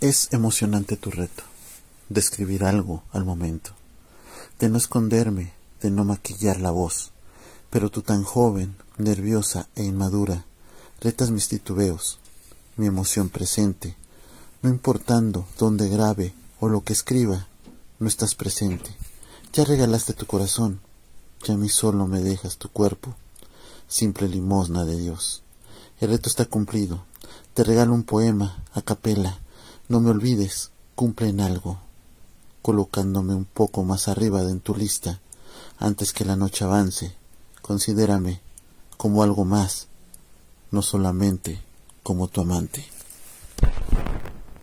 Es emocionante tu reto, de escribir algo al momento, de no esconderme, de no maquillar la voz, pero tú tan joven, nerviosa e inmadura, retas mis titubeos, mi emoción presente, no importando dónde grabe o lo que escriba, no estás presente. Ya regalaste tu corazón, ya a mí solo me dejas tu cuerpo, simple limosna de Dios. El reto está cumplido, te regalo un poema a capela, no me olvides, cumple en algo, colocándome un poco más arriba de en tu lista, antes que la noche avance, considérame como algo más, no solamente como tu amante.